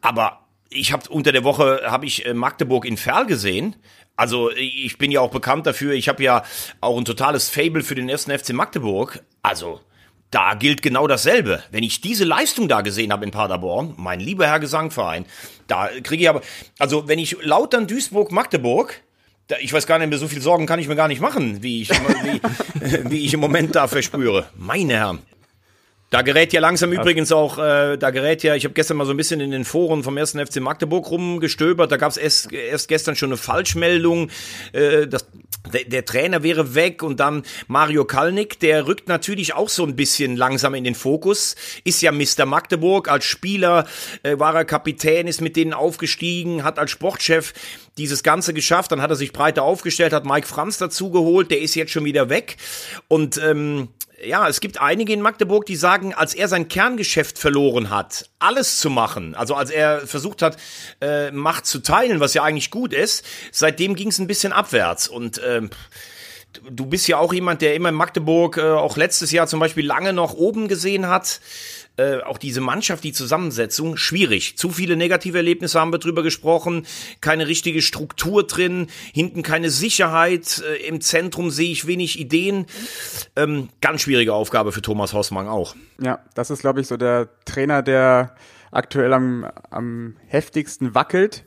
aber ich habe unter der Woche habe ich äh, Magdeburg in Ferl gesehen. Also ich bin ja auch bekannt dafür. Ich habe ja auch ein totales Fable für den ersten FC Magdeburg. Also da gilt genau dasselbe. Wenn ich diese Leistung da gesehen habe in Paderborn, mein lieber Herr Gesangverein, da kriege ich aber, also wenn ich Lautern, Duisburg, Magdeburg, ich weiß gar nicht mehr, so viel Sorgen kann ich mir gar nicht machen, wie ich, wie, [laughs] wie ich im Moment da verspüre. Meine Herren. Da gerät ja langsam ja. übrigens auch, äh, da gerät ja, ich habe gestern mal so ein bisschen in den Foren vom ersten FC Magdeburg rumgestöbert, da gab es erst, erst gestern schon eine Falschmeldung, äh, dass der, der Trainer wäre weg und dann Mario Kalnick, der rückt natürlich auch so ein bisschen langsam in den Fokus, ist ja Mr. Magdeburg, als Spieler äh, war er Kapitän, ist mit denen aufgestiegen, hat als Sportchef dieses Ganze geschafft, dann hat er sich breiter aufgestellt, hat Mike Franz dazugeholt, der ist jetzt schon wieder weg. Und ähm, ja, es gibt einige in Magdeburg, die sagen, als er sein Kerngeschäft verloren hat, alles zu machen, also als er versucht hat, äh, Macht zu teilen, was ja eigentlich gut ist, seitdem ging es ein bisschen abwärts. Und ähm, du bist ja auch jemand, der immer in Magdeburg äh, auch letztes Jahr zum Beispiel lange noch oben gesehen hat. Äh, auch diese Mannschaft, die Zusammensetzung, schwierig. Zu viele negative Erlebnisse haben wir drüber gesprochen. Keine richtige Struktur drin, hinten keine Sicherheit. Äh, Im Zentrum sehe ich wenig Ideen. Ähm, ganz schwierige Aufgabe für Thomas Hossmann auch. Ja, das ist, glaube ich, so der Trainer, der aktuell am, am heftigsten wackelt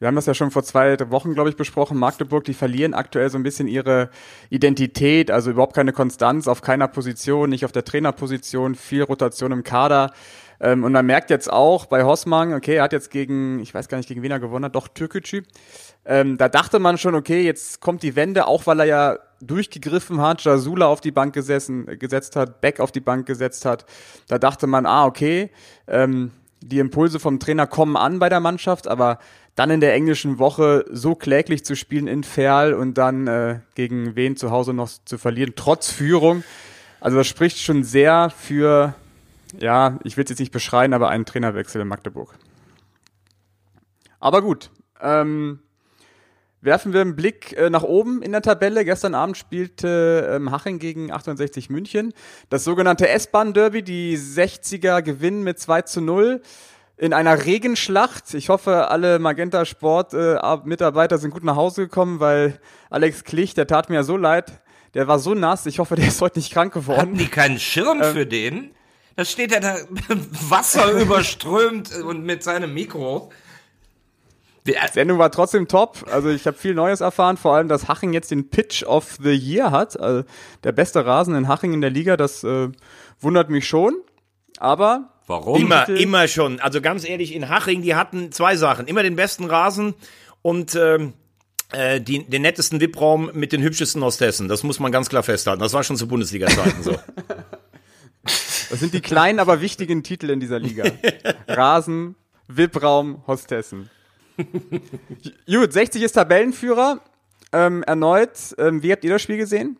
wir haben das ja schon vor zwei Wochen, glaube ich, besprochen. Magdeburg, die verlieren aktuell so ein bisschen ihre Identität, also überhaupt keine Konstanz auf keiner Position, nicht auf der Trainerposition, viel Rotation im Kader. Ähm, und man merkt jetzt auch bei Hossmann, okay, er hat jetzt gegen, ich weiß gar nicht, gegen wen er gewonnen hat, doch Türkgücü. Ähm, da dachte man schon, okay, jetzt kommt die Wende, auch weil er ja durchgegriffen hat, Jasula auf die Bank gesessen, gesetzt hat, Beck auf die Bank gesetzt hat. Da dachte man, ah, okay, ähm, die Impulse vom Trainer kommen an bei der Mannschaft, aber dann in der englischen Woche so kläglich zu spielen in Ferl und dann äh, gegen wen zu Hause noch zu verlieren, trotz Führung. Also das spricht schon sehr für, ja, ich will es jetzt nicht beschreien, aber einen Trainerwechsel in Magdeburg. Aber gut, ähm, werfen wir einen Blick äh, nach oben in der Tabelle. Gestern Abend spielte ähm, Haching gegen 68 München. Das sogenannte S-Bahn-Derby, die 60er gewinnen mit 2 zu 0 in einer Regenschlacht. Ich hoffe, alle Magenta Sport äh, Mitarbeiter sind gut nach Hause gekommen, weil Alex Klich, der tat mir ja so leid. Der war so nass. Ich hoffe, der ist heute nicht krank geworden. Hatten die keinen Schirm ähm, für den? Da [laughs] steht er da Wasser überströmt und mit seinem Mikro. Die Sendung war trotzdem top. Also ich habe viel Neues erfahren, vor allem, dass Haching jetzt den Pitch of the Year hat. Also der beste Rasen in Haching in der Liga, das äh, wundert mich schon. Aber Warum? Immer, immer schon. Also ganz ehrlich, in Haching, die hatten zwei Sachen. Immer den besten Rasen und ähm, äh, die, den nettesten VIP-Raum mit den hübschesten Hostessen. Das muss man ganz klar festhalten. Das war schon zu Bundesliga-Zeiten so. Das sind die kleinen, aber wichtigen Titel in dieser Liga. [laughs] Rasen, VIP-Raum, Hostessen. Gut, 60 ist Tabellenführer. Ähm, erneut, ähm, wie habt ihr das Spiel gesehen?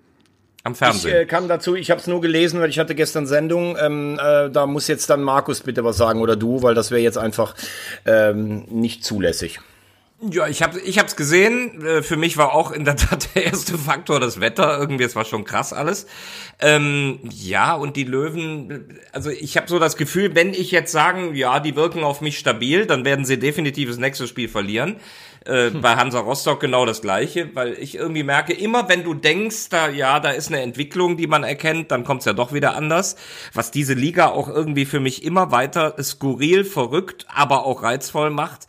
Am Fernsehen. Ich äh, kann dazu, ich habe es nur gelesen, weil ich hatte gestern Sendung. Ähm, äh, da muss jetzt dann Markus bitte was sagen oder du, weil das wäre jetzt einfach ähm, nicht zulässig. Ja, ich habe ich hab's gesehen. Äh, für mich war auch in der Tat der erste Faktor das Wetter. Irgendwie, es war schon krass alles. Ähm, ja, und die Löwen, also ich habe so das Gefühl, wenn ich jetzt sagen, ja, die wirken auf mich stabil, dann werden sie definitiv das nächste Spiel verlieren. Äh. Bei Hansa Rostock genau das gleiche, weil ich irgendwie merke, immer wenn du denkst, da ja, da ist eine Entwicklung, die man erkennt, dann kommt's ja doch wieder anders. Was diese Liga auch irgendwie für mich immer weiter skurril, verrückt, aber auch reizvoll macht,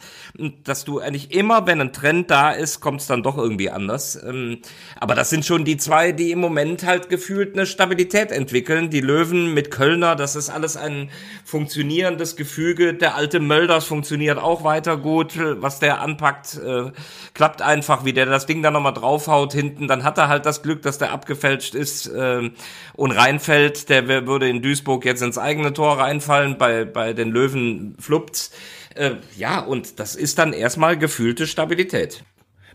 dass du eigentlich immer, wenn ein Trend da ist, kommt's dann doch irgendwie anders. Ähm, aber das sind schon die zwei, die im Moment halt gefühlt eine Stabilität entwickeln. Die Löwen mit Kölner, das ist alles ein funktionierendes Gefüge. Der alte Mölders funktioniert auch weiter gut, was der anpackt äh, klappt einfach, wie der das Ding dann nochmal draufhaut hinten, dann hat er halt das Glück, dass der abgefälscht ist äh, und reinfällt. Der würde in Duisburg jetzt ins eigene Tor reinfallen, bei, bei den Löwen fluppt's. Äh, ja, und das ist dann erstmal gefühlte Stabilität.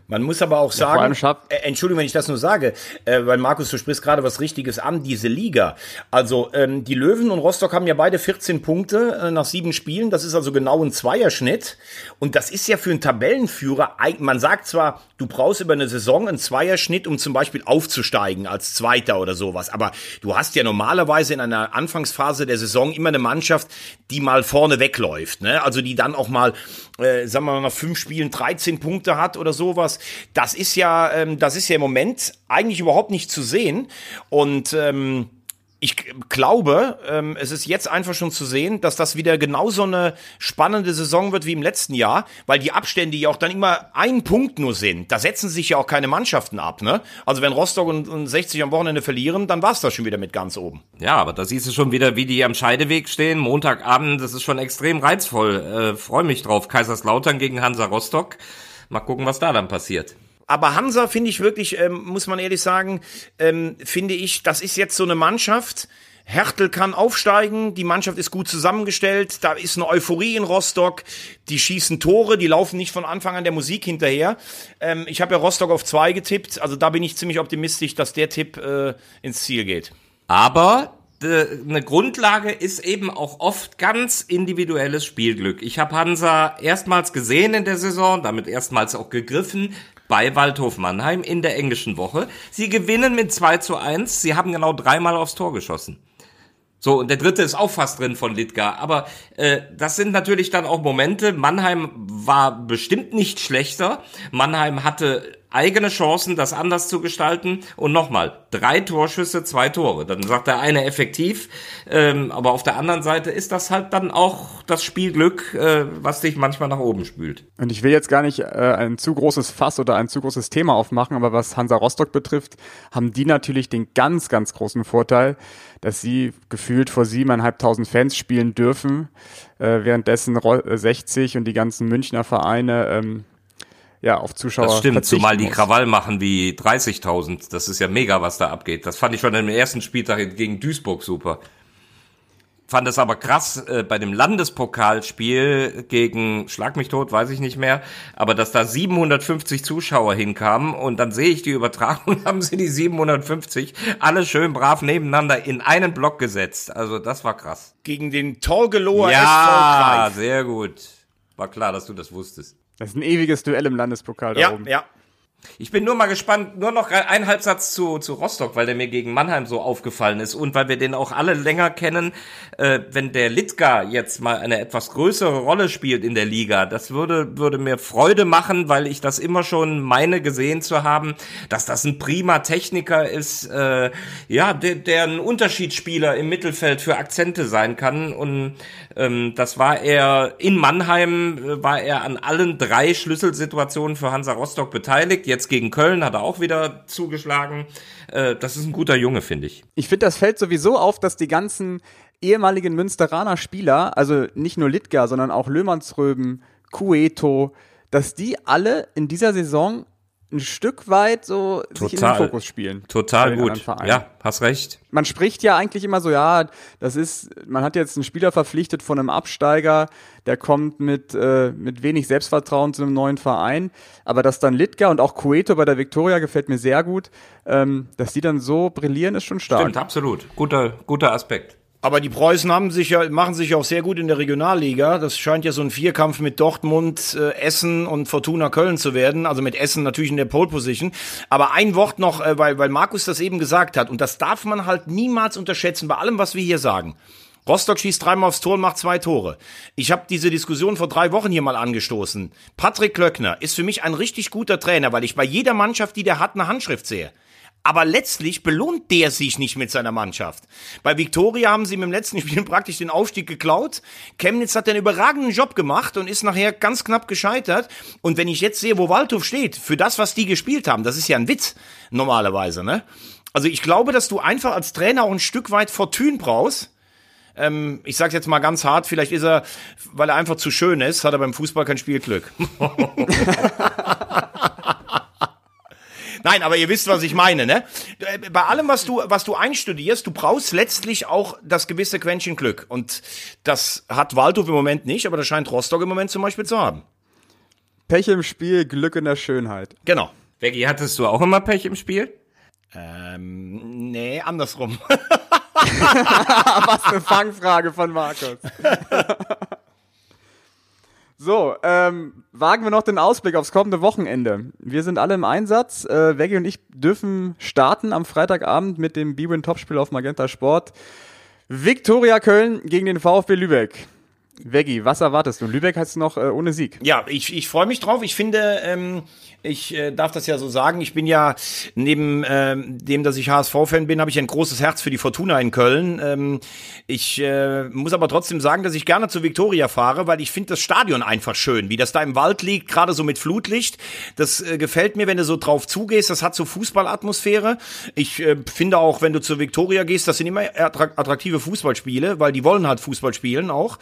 Man muss aber auch sagen, ja, äh, Entschuldigung, wenn ich das nur sage, äh, weil Markus, du sprichst gerade was Richtiges an, diese Liga. Also ähm, die Löwen und Rostock haben ja beide 14 Punkte äh, nach sieben Spielen. Das ist also genau ein Zweierschnitt. Und das ist ja für einen Tabellenführer, man sagt zwar, du brauchst über eine Saison einen Zweierschnitt, um zum Beispiel aufzusteigen als Zweiter oder sowas. Aber du hast ja normalerweise in einer Anfangsphase der Saison immer eine Mannschaft, die mal vorne wegläuft. Ne? Also die dann auch mal, äh, sagen wir mal, nach fünf Spielen 13 Punkte hat oder sowas das ist ja, ähm, das ist ja im Moment eigentlich überhaupt nicht zu sehen. Und ähm, ich glaube, ähm, es ist jetzt einfach schon zu sehen, dass das wieder genauso eine spannende Saison wird wie im letzten Jahr, weil die Abstände ja auch dann immer ein Punkt nur sind. Da setzen sich ja auch keine Mannschaften ab, ne? Also wenn Rostock und, und 60 am Wochenende verlieren, dann war's das schon wieder mit ganz oben. Ja, aber da siehst du schon wieder, wie die am Scheideweg stehen. Montagabend, das ist schon extrem reizvoll. Äh, Freue mich drauf. Kaiserslautern gegen Hansa Rostock. Mal gucken, was da dann passiert. Aber Hansa finde ich wirklich, ähm, muss man ehrlich sagen, ähm, finde ich, das ist jetzt so eine Mannschaft. Hertel kann aufsteigen, die Mannschaft ist gut zusammengestellt, da ist eine Euphorie in Rostock, die schießen Tore, die laufen nicht von Anfang an der Musik hinterher. Ähm, ich habe ja Rostock auf zwei getippt, also da bin ich ziemlich optimistisch, dass der Tipp äh, ins Ziel geht. Aber eine Grundlage ist eben auch oft ganz individuelles Spielglück. Ich habe Hansa erstmals gesehen in der Saison, damit erstmals auch gegriffen bei Waldhof Mannheim in der englischen Woche. Sie gewinnen mit 2 zu 1. Sie haben genau dreimal aufs Tor geschossen. So, und der dritte ist auch fast drin von Lidgar. Aber äh, das sind natürlich dann auch Momente. Mannheim war bestimmt nicht schlechter. Mannheim hatte eigene Chancen, das anders zu gestalten. Und nochmal, drei Torschüsse, zwei Tore. Dann sagt der eine effektiv, ähm, aber auf der anderen Seite ist das halt dann auch das Spielglück, äh, was dich manchmal nach oben spült. Und ich will jetzt gar nicht äh, ein zu großes Fass oder ein zu großes Thema aufmachen, aber was Hansa Rostock betrifft, haben die natürlich den ganz, ganz großen Vorteil, dass sie gefühlt vor siebeneinhalbtausend Fans spielen dürfen, äh, währenddessen 60 und die ganzen Münchner Vereine ähm, ja, auf Zuschauer. Das stimmt, zumal die Krawall machen wie 30.000. Das ist ja mega, was da abgeht. Das fand ich schon im ersten Spieltag gegen Duisburg super. Fand es aber krass äh, bei dem Landespokalspiel gegen Schlag mich tot, weiß ich nicht mehr, aber dass da 750 Zuschauer hinkamen und dann sehe ich die Übertragung, [laughs] haben sie die 750 alle schön brav nebeneinander in einen Block gesetzt. Also das war krass. Gegen den Torgeloher ja, SV sehr gut. War klar, dass du das wusstest. Das ist ein ewiges Duell im Landespokal da ja, oben. Ja, ich bin nur mal gespannt, nur noch ein Halbsatz zu, zu Rostock, weil der mir gegen Mannheim so aufgefallen ist und weil wir den auch alle länger kennen. Äh, wenn der Litka jetzt mal eine etwas größere Rolle spielt in der Liga, das würde, würde mir Freude machen, weil ich das immer schon meine gesehen zu haben, dass das ein prima Techniker ist, äh, ja, der, der ein Unterschiedsspieler im Mittelfeld für Akzente sein kann. Und ähm, das war er in Mannheim, äh, war er an allen drei Schlüsselsituationen für Hansa Rostock beteiligt Jetzt gegen Köln hat er auch wieder zugeschlagen. Äh, das ist ein guter Junge, finde ich. Ich finde, das fällt sowieso auf, dass die ganzen ehemaligen Münsteraner Spieler, also nicht nur Littger, sondern auch Löhmannsröben, Cueto, dass die alle in dieser Saison ein Stück weit so total, sich in den Fokus spielen. Total gut. Ja, hast recht. Man spricht ja eigentlich immer so, ja, das ist, man hat jetzt einen Spieler verpflichtet von einem Absteiger, der kommt mit, äh, mit wenig Selbstvertrauen zu einem neuen Verein. Aber dass dann Litka und auch Cueto bei der Victoria gefällt mir sehr gut, ähm, dass die dann so brillieren, ist schon stark. Stimmt, absolut. Guter, guter Aspekt. Aber die Preußen haben sich ja, machen sich auch sehr gut in der Regionalliga. Das scheint ja so ein Vierkampf mit Dortmund, äh, Essen und Fortuna Köln zu werden. Also mit Essen natürlich in der Pole Position. Aber ein Wort noch, äh, weil, weil Markus das eben gesagt hat. Und das darf man halt niemals unterschätzen bei allem, was wir hier sagen. Rostock schießt dreimal aufs Tor und macht zwei Tore. Ich habe diese Diskussion vor drei Wochen hier mal angestoßen. Patrick Klöckner ist für mich ein richtig guter Trainer, weil ich bei jeder Mannschaft, die der hat, eine Handschrift sehe aber letztlich belohnt der sich nicht mit seiner Mannschaft. Bei Viktoria haben sie im letzten Spiel [laughs] praktisch den Aufstieg geklaut. Chemnitz hat einen überragenden Job gemacht und ist nachher ganz knapp gescheitert. Und wenn ich jetzt sehe, wo Waldhof steht, für das, was die gespielt haben, das ist ja ein Witz normalerweise, ne? Also ich glaube, dass du einfach als Trainer auch ein Stück weit Fortune brauchst. Ähm, ich sag's jetzt mal ganz hart, vielleicht ist er, weil er einfach zu schön ist, hat er beim Fußball kein Spielglück. [laughs] [laughs] Nein, aber ihr wisst, was ich meine, ne? Bei allem, was du, was du einstudierst, du brauchst letztlich auch das gewisse Quäntchen Glück. Und das hat Waldhof im Moment nicht, aber das scheint Rostock im Moment zum Beispiel zu haben. Pech im Spiel, Glück in der Schönheit. Genau. Becky, hattest du auch immer Pech im Spiel? Ähm, nee, andersrum. [laughs] Was eine Fangfrage von Markus. [laughs] so, ähm, wagen wir noch den Ausblick aufs kommende Wochenende. Wir sind alle im Einsatz. Äh, Veggie und ich dürfen starten am Freitagabend mit dem B-Win-Topspiel auf Magenta Sport. Viktoria Köln gegen den VfB Lübeck. Veggie, was erwartest du? Lübeck heißt noch äh, ohne Sieg. Ja, ich, ich freue mich drauf. Ich finde, ähm, ich äh, darf das ja so sagen. Ich bin ja neben ähm, dem, dass ich HSV-Fan bin, habe ich ein großes Herz für die Fortuna in Köln. Ähm, ich äh, muss aber trotzdem sagen, dass ich gerne zu Viktoria fahre, weil ich finde das Stadion einfach schön, wie das da im Wald liegt, gerade so mit Flutlicht. Das äh, gefällt mir, wenn du so drauf zugehst. Das hat so Fußballatmosphäre. Ich äh, finde auch, wenn du zu Viktoria gehst, das sind immer attraktive Fußballspiele, weil die wollen halt Fußball spielen auch.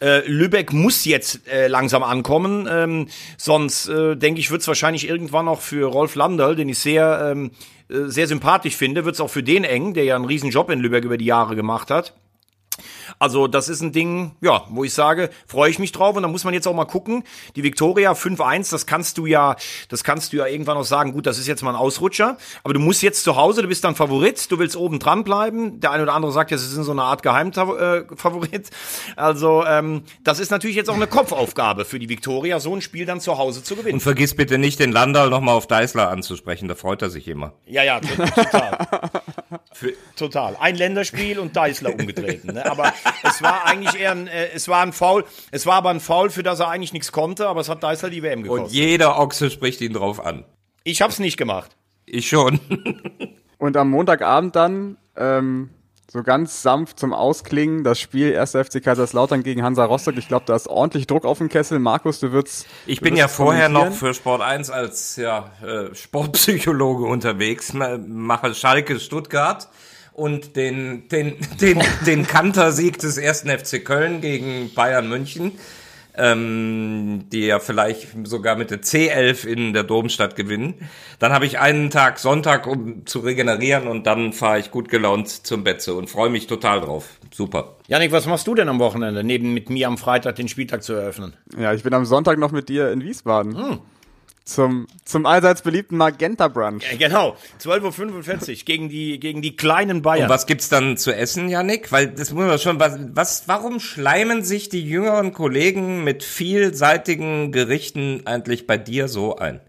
Äh, Lübeck muss jetzt äh, langsam ankommen, ähm, sonst äh, denke ich, wird es wahrscheinlich irgendwann auch für Rolf Landerl, den ich sehr, ähm, äh, sehr sympathisch finde, wird es auch für den eng, der ja einen riesen Job in Lübeck über die Jahre gemacht hat. Also das ist ein Ding, ja, wo ich sage, freue ich mich drauf und da muss man jetzt auch mal gucken. Die Victoria 5-1, das kannst du ja, das kannst du ja irgendwann noch sagen, gut, das ist jetzt mal ein Ausrutscher, aber du musst jetzt zu Hause, du bist dann Favorit, du willst oben dran bleiben. Der eine oder andere sagt ja, es ist so eine Art Geheimfavorit. Also ähm, das ist natürlich jetzt auch eine Kopfaufgabe für die Victoria, so ein Spiel dann zu Hause zu gewinnen. Und vergiss bitte nicht, den Landal nochmal auf Deisler anzusprechen, da freut er sich immer. Ja, ja, total. Total. Ein Länderspiel und Deisler umgetreten. Ne? Aber es war eigentlich eher ein, äh, es war ein Foul, es war aber ein Foul, für das er eigentlich nichts konnte, aber es hat Deißler die WM gekostet. Und jeder Ochse spricht ihn drauf an. Ich hab's nicht gemacht. Ich schon. Und am Montagabend dann, ähm, so ganz sanft zum Ausklingen, das Spiel 1. FC Kaiserslautern gegen Hansa Rostock. Ich glaube, da ist ordentlich Druck auf dem Kessel. Markus, du würdest. Ich bin ja vorher noch für Sport 1 als ja, äh, Sportpsychologe unterwegs, mache Schalke Stuttgart und den, den, den, den Kantersieg des ersten FC Köln gegen Bayern München, ähm, die ja vielleicht sogar mit der C11 in der Domstadt gewinnen. Dann habe ich einen Tag Sonntag, um zu regenerieren und dann fahre ich gut gelaunt zum Betze und freue mich total drauf. Super. Janik, was machst du denn am Wochenende, neben mit mir am Freitag den Spieltag zu eröffnen? Ja, ich bin am Sonntag noch mit dir in Wiesbaden. Hm zum, zum allseits beliebten Magenta Brunch. Ja, genau, 12.45 Uhr gegen die, gegen die kleinen Bayern. Und was gibt's dann zu essen, Janik? Weil das muss man schon, was, was, warum schleimen sich die jüngeren Kollegen mit vielseitigen Gerichten eigentlich bei dir so ein?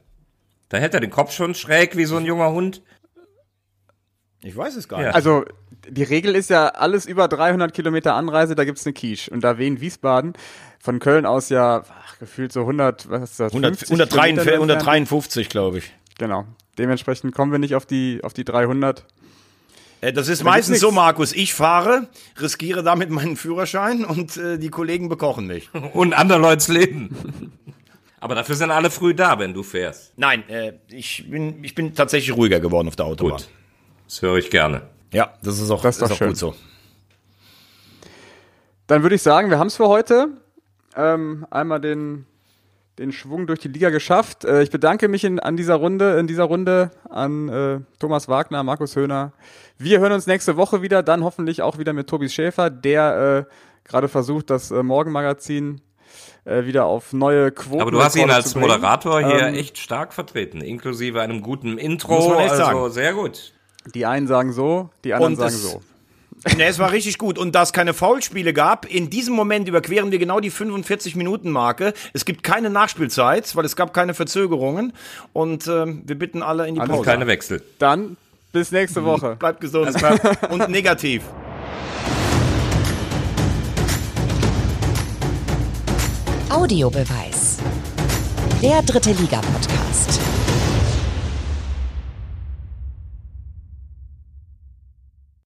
Da hält er den Kopf schon schräg wie so ein junger Hund. Ich weiß es gar nicht. Also, die Regel ist ja alles über 300 Kilometer Anreise, da gibt's eine Quiche. Und da Wien Wiesbaden von Köln aus ja ach, gefühlt so 100, was ist das? 100, 153, 153 glaube ich. Genau. Dementsprechend kommen wir nicht auf die, auf die 300. Äh, das ist da meistens so, Markus. Ich fahre, riskiere damit meinen Führerschein und äh, die Kollegen bekochen mich. [laughs] Und andere Leute's Leben. Aber dafür sind alle früh da, wenn du fährst. Nein, äh, ich, bin, ich bin tatsächlich ruhiger geworden auf der Autobahn. Gut. Das höre ich gerne. Ja, das ist auch, das ist, ist auch gut so. Dann würde ich sagen, wir haben es für heute ähm, einmal den, den Schwung durch die Liga geschafft. Äh, ich bedanke mich in, an dieser Runde, in dieser Runde an äh, Thomas Wagner, Markus Höhner. Wir hören uns nächste Woche wieder, dann hoffentlich auch wieder mit Tobi Schäfer, der äh, gerade versucht, das äh, Morgenmagazin äh, wieder auf neue Quoten. Aber du hast ihn als Moderator hier ähm, echt stark vertreten, inklusive einem guten Intro. Muss man echt also sagen. sehr gut. Die einen sagen so, die anderen sagen so. Ne, es war richtig gut. Und da es keine Foulspiele gab, in diesem Moment überqueren wir genau die 45-Minuten-Marke. Es gibt keine Nachspielzeit, weil es gab keine Verzögerungen. Und äh, wir bitten alle in die Pause. keine Wechsel. Dann bis nächste mhm. Woche. Bleibt gesund. [laughs] Und negativ. Audiobeweis. Der dritte Liga-Podcast.